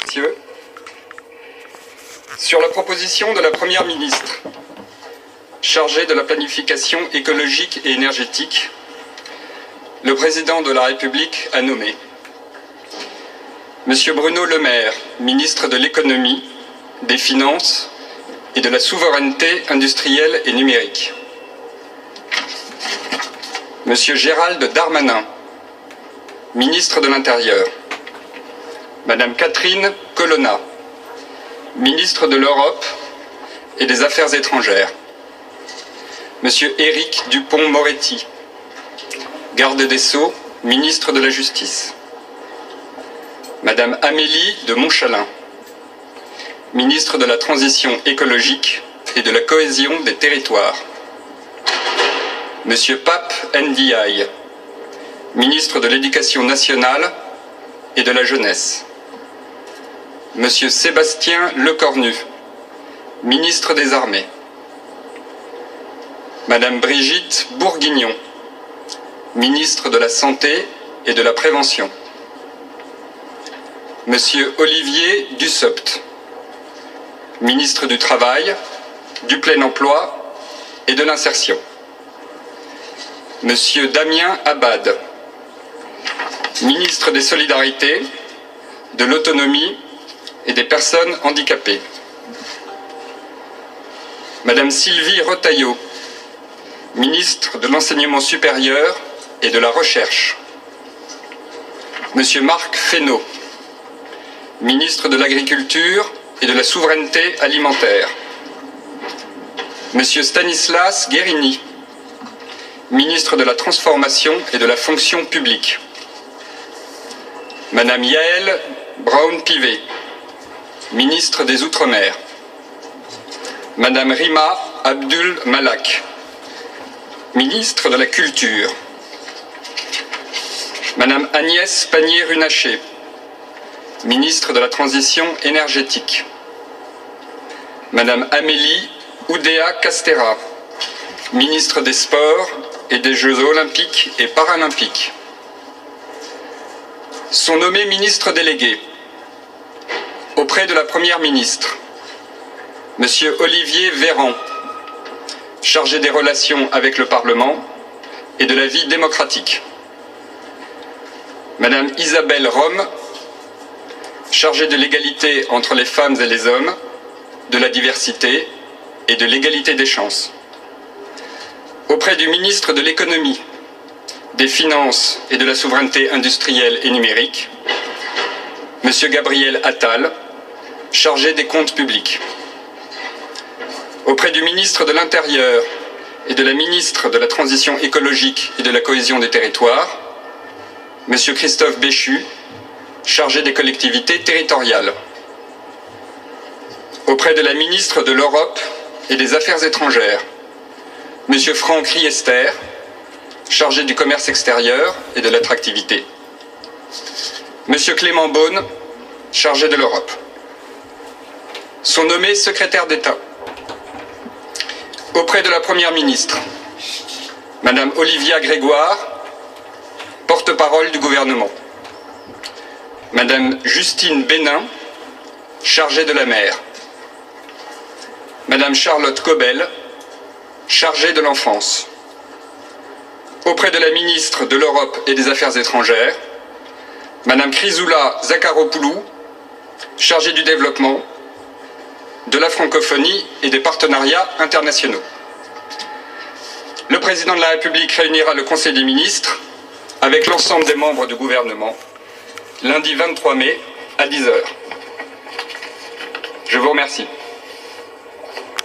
Messieurs, sur la proposition de la Première ministre chargée de la planification écologique et énergétique, le président de la République a nommé Monsieur Bruno Le Maire, ministre de l'économie, des finances et de la souveraineté industrielle et numérique. Monsieur Gérald Darmanin, ministre de l'Intérieur. Madame Catherine Colonna, ministre de l'Europe et des Affaires étrangères. Monsieur Éric Dupont-Moretti, garde des Sceaux, ministre de la Justice. Madame Amélie de Montchalin, ministre de la Transition écologique et de la cohésion des territoires. Monsieur Pape Ndiaye, ministre de l'Éducation nationale et de la jeunesse. Monsieur Sébastien Lecornu, ministre des Armées. Madame Brigitte Bourguignon, ministre de la Santé et de la Prévention. Monsieur Olivier Dussopt, ministre du Travail, du Plein Emploi et de l'Insertion. Monsieur Damien Abad, ministre des Solidarités, de l'Autonomie et des Personnes handicapées. Madame Sylvie Retailleau, ministre de l'Enseignement supérieur et de la Recherche. Monsieur Marc Fesneau, ministre de l'Agriculture et de la Souveraineté alimentaire. Monsieur Stanislas Guérini, ministre de la Transformation et de la Fonction publique. Madame Yaël Braun-Pivet, ministre des Outre-mer. Madame Rima Abdul Malak, ministre de la Culture. Madame Agnès Pannier-Runacher, ministre de la Transition énergétique. Madame Amélie Oudéa Castera, ministre des Sports et des Jeux olympiques et paralympiques. Sont nommés ministres délégués auprès de la Première ministre, Monsieur Olivier Véran, chargé des relations avec le Parlement et de la vie démocratique. Madame Isabelle Rome, chargée de l'égalité entre les femmes et les hommes, de la diversité et de l'égalité des chances. Auprès du ministre de l'économie, des finances et de la souveraineté industrielle et numérique, Monsieur Gabriel Attal, chargé des comptes publics. Auprès du ministre de l'Intérieur et de la ministre de la Transition écologique et de la cohésion des territoires, Monsieur Christophe Béchu, chargé des collectivités territoriales. Auprès de la ministre de l'Europe et des Affaires étrangères, Monsieur Franck Riester, chargé du commerce extérieur et de l'attractivité. Monsieur Clément Beaune, chargé de l'Europe. Sont nommés secrétaires d'État. Auprès de la Première ministre, Madame Olivia Grégoire, porte-parole du gouvernement. Madame Justine Bénin, chargée de la mer. Madame Charlotte Cobel, chargée de l'enfance. Auprès de la ministre de l'Europe et des Affaires étrangères, Madame Chrysoula Zakharopoulou, chargée du développement, de la francophonie et des partenariats internationaux. Le président de la République réunira le Conseil des ministres avec l'ensemble des membres du gouvernement lundi 23 mai à 10h. Je vous remercie.